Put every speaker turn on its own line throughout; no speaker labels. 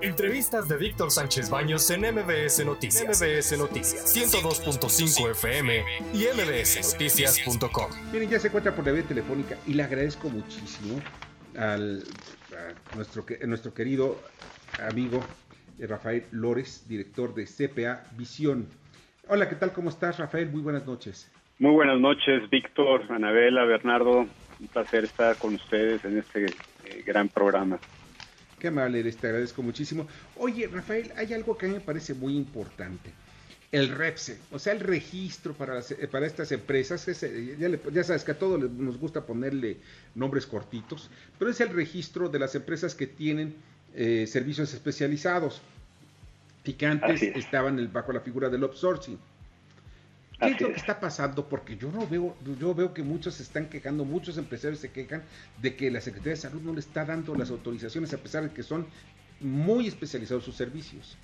Entrevistas de Víctor Sánchez Baños en MBS Noticias. MBS Noticias 102.5 FM y mbsnoticias.com.
Miren, ya se encuentra por la vía telefónica y le agradezco muchísimo al, a nuestro, nuestro querido amigo eh, Rafael Lores, director de CPA Visión. Hola, ¿qué tal? ¿Cómo estás, Rafael? Muy buenas noches.
Muy buenas noches, Víctor, Anabela, Bernardo. Un placer estar con ustedes en este eh, gran programa.
Qué amable eres, te agradezco muchísimo. Oye, Rafael, hay algo que a mí me parece muy importante. El REPSE, o sea, el registro para, eh, para estas empresas, ya, sabes que a todos nos gusta ponerle nombres cortitos, pero es el registro de las empresas que tienen eh, servicios especializados y que antes estaban bajo la figura del outsourcing. ¿Qué es lo que está pasando? Porque yo no veo, yo veo que muchos se están quejando, muchos empresarios se quejan de que la Secretaría de Salud no le está dando las autorizaciones a pesar de que son muy especializados sus servicios.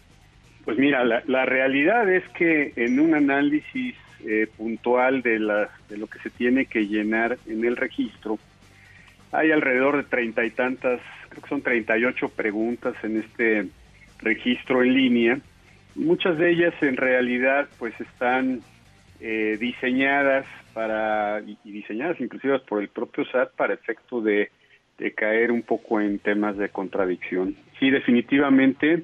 Pues mira, la, realidad es que en un análisis eh, puntual de, la, de lo que se tiene que llenar en el registro, hay alrededor de treinta y tantas, creo que son treinta y ocho preguntas en este registro en línea. Muchas de ellas en realidad pues están eh, diseñadas para y, diseñadas inclusive por el propio SAT para efecto de, caer un poco en temas de contradicción. Sí, definitivamente eh,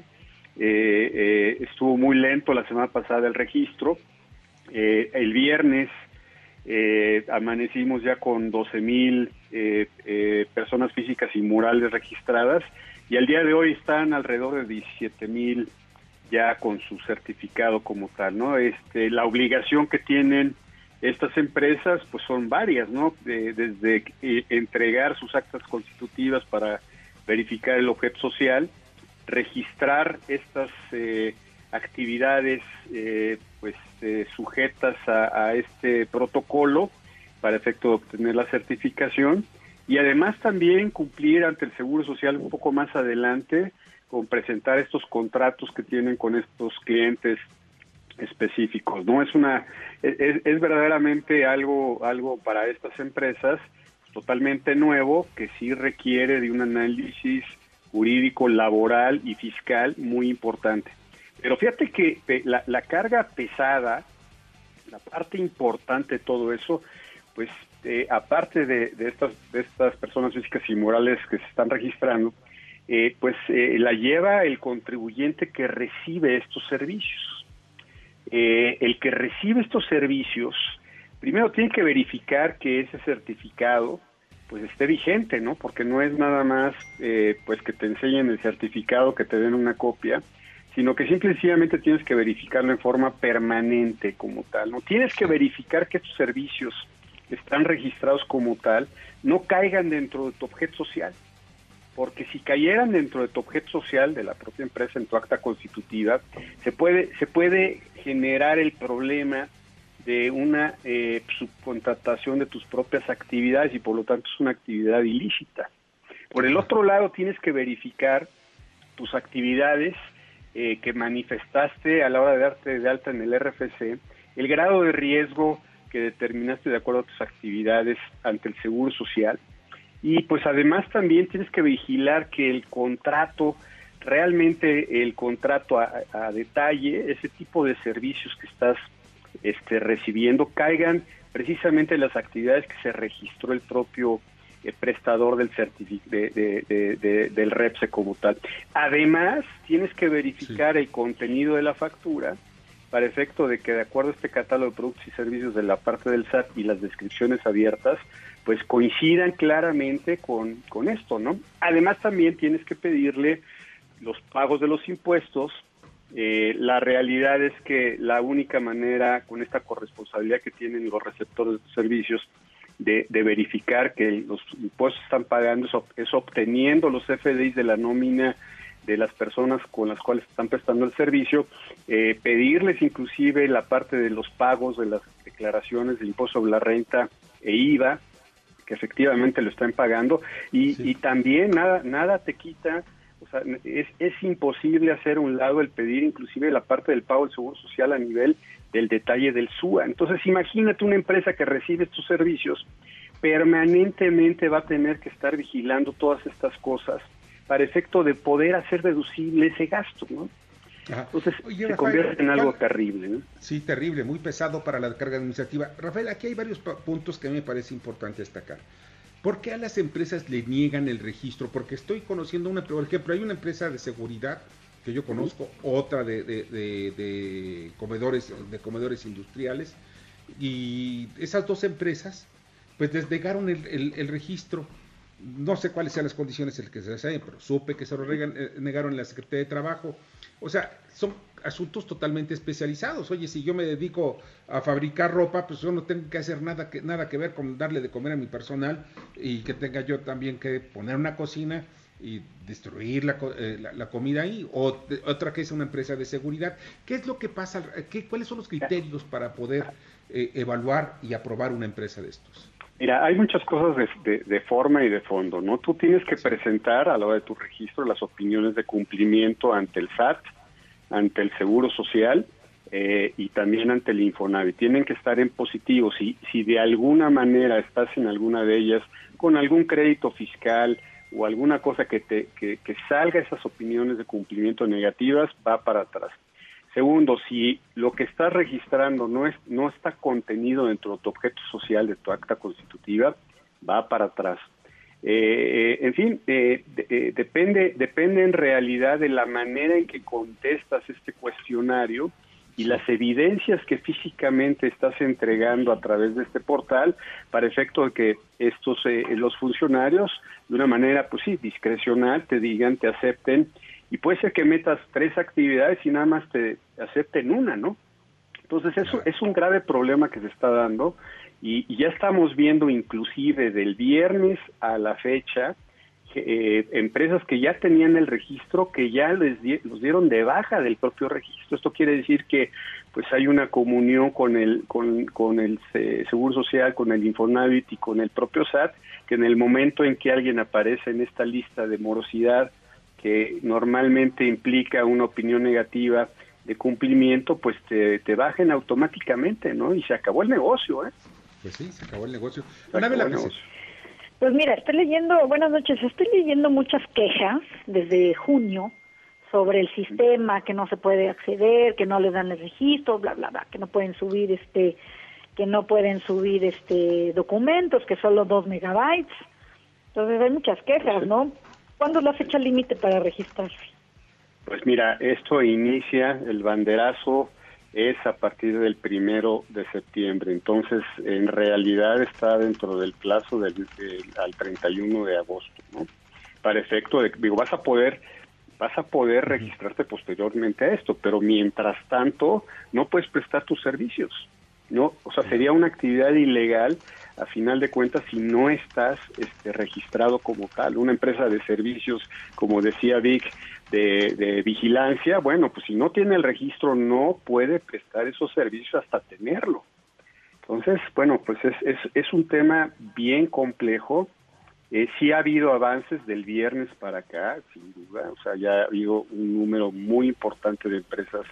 eh, estuvo muy lento la semana pasada el registro. el viernes amanecimos ya con 12 mil personas físicas y murales registradas y al día de hoy están alrededor de 17 mil ya con su certificado como tal, ¿no? Este, la obligación que tienen estas empresas, pues son varias, ¿no? desde eh, entregar sus actas constitutivas para verificar el objeto social, registrar estas eh, actividades, eh, pues sujetas a, a, este protocolo para efecto de obtener la certificación y además también cumplir ante el Seguro Social un poco más adelante con presentar estos contratos que tienen con estos clientes específicos. No es una es, es verdaderamente algo algo para estas empresas totalmente nuevo que sí requiere de un análisis jurídico, laboral y fiscal muy importante. Pero fíjate que la, la carga pesada, la parte importante de todo eso, pues eh, aparte de, de, estas, de estas personas físicas y morales que se están registrando, eh, pues eh, la lleva el contribuyente que recibe estos servicios. Eh, el que recibe estos servicios, primero tiene que verificar que ese certificado pues esté vigente, ¿no? Porque no es nada más pues que te enseñen el certificado, que te den una copia, sino que simple y sencillamente tienes que verificarlo en forma permanente como tal, ¿no? Tienes que verificar que estos servicios están registrados como tal, no caigan dentro de tu objeto social porque si cayeran dentro de tu objeto social de la propia empresa en tu acta constitutiva, se puede, se puede generar el problema de una eh, subcontratación de tus propias actividades y por lo tanto es una actividad ilícita. Por el otro lado, tienes que verificar tus actividades eh, que manifestaste a la hora de darte de alta en el RFC, el grado de riesgo que determinaste de acuerdo a tus actividades ante el Seguro Social, y pues además también tienes que vigilar que el contrato, realmente el contrato a, detalle, ese tipo de servicios que estás este, recibiendo, caigan precisamente en las actividades que se registró el propio eh, prestador del de, del REPSE como tal. Además, tienes que verificar el contenido de la factura para efecto de que de acuerdo a este catálogo de productos y servicios de la parte del SAT y las descripciones abiertas, pues coincidan claramente con, con esto, ¿no? Además también tienes que pedirle los pagos de los impuestos. Eh, la realidad es que la única manera con esta corresponsabilidad que tienen los receptores de servicios de, de verificar que los impuestos están pagando es, obteniendo los FDIs de la nómina de las personas con las cuales están prestando el servicio, eh, pedirles inclusive la parte de los pagos de las declaraciones del impuesto sobre la renta e IVA, que efectivamente lo están pagando y, y también nada nada te quita o sea, es, es imposible hacer un lado el pedir inclusive la parte del pago del seguro social a nivel del detalle del SUA. Entonces, imagínate una empresa que recibe estos servicios, permanentemente va a tener que estar vigilando todas estas cosas para efecto de poder hacer deducible ese gasto, ¿no? Entonces se convierte en algo terrible. ¿no?
Sí, terrible, muy pesado para la carga administrativa. Rafael, aquí hay varios puntos que me parece importante destacar. ¿Por qué a las empresas le niegan el registro? Porque estoy conociendo una, por ejemplo, hay una empresa de seguridad que yo conozco, otra de, de, comedores, de comedores industriales, y esas dos empresas, pues desnegaron el, el, registro. No sé cuáles sean las condiciones en las que se hacen, pero supe que se lo eh, negaron en la Secretaría de Trabajo. O sea, son asuntos totalmente especializados. Oye, si yo me dedico a fabricar ropa, pues yo no tengo que hacer nada que, nada que ver con darle de comer a mi personal y que tenga yo también que poner una cocina y destruir la, eh, la, comida ahí. O otra que es una empresa de seguridad. ¿Qué es lo que pasa? ¿Qué, ¿Cuáles son los criterios para poder eh, evaluar y aprobar una empresa de estos?
Mira, hay muchas cosas de, de, forma y de fondo, ¿no? Tú tienes que presentar a la hora de tu registro las opiniones de cumplimiento ante el SAT, ante el Seguro Social eh, y también ante el Infonavit. Tienen que estar en positivo. Si, si de alguna manera estás en alguna de ellas con algún crédito fiscal o alguna cosa que, te, que, que salga esas opiniones de cumplimiento negativas, va para atrás. Segundo, si lo que estás registrando no, es, no está contenido dentro de tu objeto social de tu acta constitutiva, va para atrás. Eh, en fin, eh, eh, depende, depende en realidad de la manera en que contestas este cuestionario y las evidencias que físicamente estás entregando a través de este portal para efecto de que estos los funcionarios de una manera pues sí discrecional te digan te acepten y puede ser que metas tres actividades y nada más te acepten una no entonces eso es un grave problema que se está dando y, ya estamos viendo inclusive del viernes a la fecha eh, empresas que ya tenían el registro que ya les los dieron de baja del propio registro. Esto quiere decir que pues hay una comunión con el con, con el eh, Seguro Social, con el Infonavit y con el propio SAT, que en el momento en que alguien aparece en esta lista de morosidad que normalmente implica una opinión negativa de cumplimiento, pues te, te bajen automáticamente, ¿no? Y se acabó el negocio, ¿eh?
Pues sí, se acabó el negocio.
Pues mira, estoy leyendo, buenas noches, estoy leyendo muchas quejas desde junio sobre el sistema, que no se puede acceder, que no le dan el registro, bla, bla, bla, que no pueden subir este, que no pueden subir este documentos, que solo dos megabytes. Entonces hay muchas quejas, ¿no? ¿Cuándo es la fecha límite para registrarse?
Pues mira, esto inicia el banderazo es a partir del primero de septiembre. Entonces, en realidad está dentro del plazo del, al 31 de agosto, ¿no? Para efecto de, digo, vas a poder vas a poder registrarte posteriormente a esto, pero mientras tanto no puedes prestar tus servicios, ¿no? O sea, sería una actividad ilegal a final de cuentas si no estás este, registrado como tal. Una empresa de servicios, como decía Vic, de, vigilancia, bueno, pues si no tiene el registro no puede prestar esos servicios hasta tenerlo. Entonces, bueno, pues es, es, es un tema bien complejo. Eh, sí ha habido avances del viernes para acá, sin duda, o sea, ya ha habido un número muy importante de empresas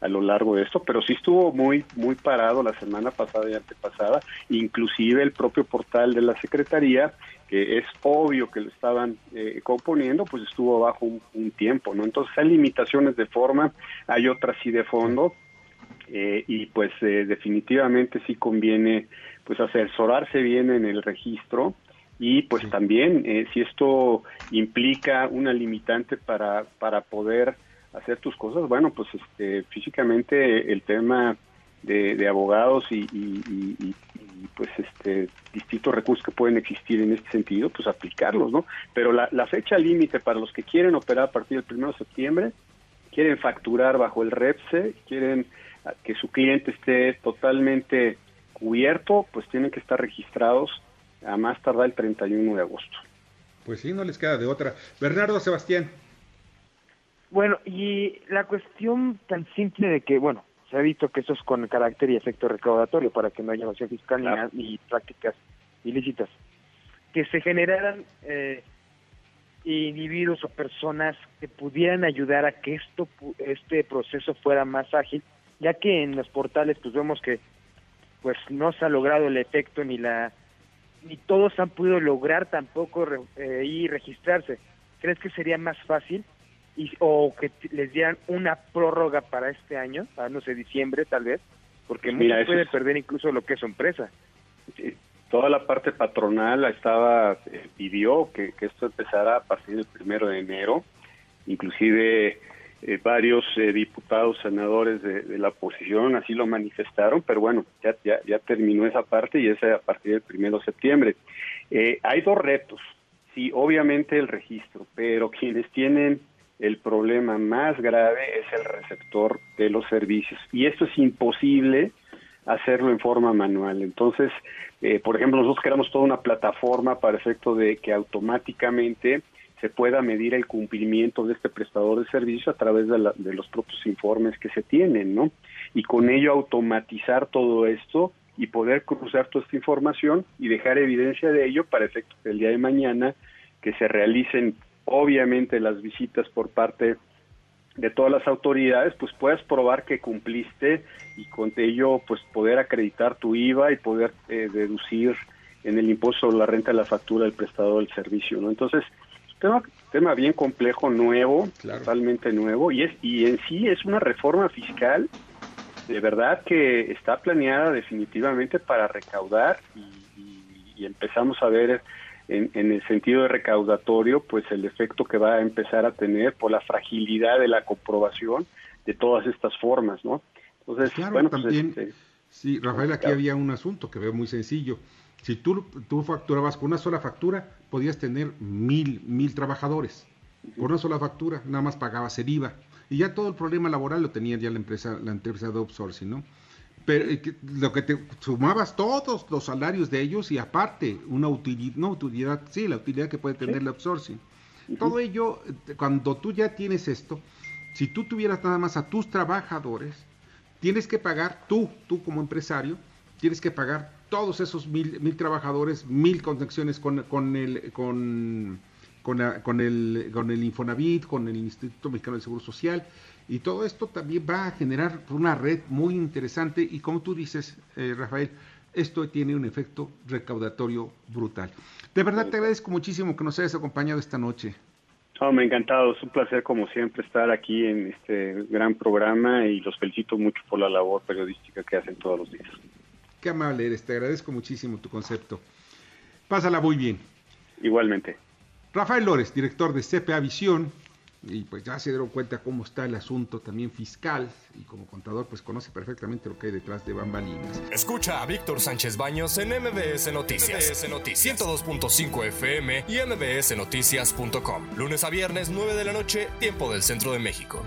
a lo largo de esto, pero sí estuvo muy muy parado la semana pasada y antepasada, inclusive el propio portal de la Secretaría que es obvio que lo estaban eh, componiendo, pues estuvo bajo un, tiempo, ¿no? Entonces hay limitaciones de forma, hay otras sí de fondo, eh, y pues eh, definitivamente sí conviene pues asesorarse bien en el registro y pues también si esto implica una limitante para, para poder hacer tus cosas, bueno, pues este, físicamente el tema de, abogados y, pues este distintos recursos que pueden existir en este sentido, pues aplicarlos, ¿no? Pero la, fecha límite para los que quieren operar a partir del 1 de septiembre, quieren facturar bajo el REPSE, quieren que su cliente esté totalmente cubierto, pues tienen que estar registrados a más tardar el 31 de agosto.
Pues sí, no les queda de otra. Bernardo Sebastián.
Bueno, y la cuestión tan simple de que, bueno, se ha visto que eso es con carácter y efecto recaudatorio para que no haya evasión fiscal ni, prácticas ilícitas. Que se generaran eh, individuos o personas que pudieran ayudar a que esto este proceso fuera más ágil, ya que en los portales pues vemos que pues no se ha logrado el efecto ni la ni todos han podido lograr tampoco eh, y registrarse. ¿crees que sería más fácil y, o que les dieran una prórroga para este año, para no sé, diciembre tal vez? Porque Mira, puede perder incluso lo que es su empresa.
toda la parte patronal estaba eh, pidió que, que, esto empezara a partir del primero de enero, inclusive eh, varios eh, diputados, senadores de, la oposición así lo manifestaron, pero bueno, ya, ya, ya terminó esa parte y es a partir del primero de septiembre. Eh, hay dos retos, sí, obviamente el registro, pero quienes tienen el problema más grave es el receptor de los servicios y esto es imposible hacerlo en forma manual. Entonces, por ejemplo, nosotros creamos toda una plataforma para efecto de que automáticamente se pueda medir el cumplimiento de este prestador de servicio a través de, de, los propios informes que se tienen, ¿no? Y con ello automatizar todo esto y poder cruzar toda esta información y dejar evidencia de ello para efecto del día de mañana que se realicen obviamente las visitas por parte de todas las autoridades, pues puedas probar que cumpliste y con ello pues poder acreditar tu IVA y poder eh, deducir en el impuesto sobre la renta de la factura del prestador del servicio, ¿no? Entonces, tema, tema bien complejo, nuevo, totalmente nuevo, y, es, y en sí es una reforma fiscal de verdad que está planeada definitivamente para recaudar y, empezamos a ver en, en, el sentido de recaudatorio pues el efecto que va a empezar a tener por la fragilidad de la comprobación de todas estas formas, ¿no?
Entonces, bueno, pues, también, este, sí, Rafael, aquí había un asunto que veo muy sencillo. Si tú, tú facturabas con una sola factura, podías tener mil, mil trabajadores. Con una sola factura, nada más pagabas el IVA. Y ya todo el problema laboral lo tenía ya la empresa, la empresa de outsourcing, ¿no? Pero lo que te sumabas todos los salarios de ellos y aparte una utilidad, no utilidad, sí, la utilidad que puede tener el outsourcing. Todo ello, eh, cuando tú ya tienes esto, si tú tuvieras nada más a tus trabajadores, tienes que pagar tú, tú como empresario, tienes que pagar todos esos mil, mil trabajadores, mil conexiones con, con el con, con, con, el con el Infonavit, con el Instituto Mexicano de Seguro Social y todo esto también va a generar una red muy interesante y como tú dices, eh, Rafael, esto tiene un efecto recaudatorio brutal. De verdad te agradezco muchísimo que nos hayas acompañado esta noche.
Oh, me ha encantado, es un placer como siempre estar aquí en este gran programa y los felicito mucho por la labor periodística que hacen todos los días.
Qué amable eres, te agradezco muchísimo tu concepto. Pásala muy bien.
Igualmente.
Rafael Lórez, director de CPA Visión, y pues ya se dieron cuenta cómo está el asunto también fiscal y como contador pues conoce perfectamente lo que hay detrás de bambalinas.
Escucha a Víctor Sánchez Baños en MBS Noticias, MBS Noticias 102.5 FM y mbsnoticias.com. Lunes a viernes 9 de la noche, tiempo del Centro de México.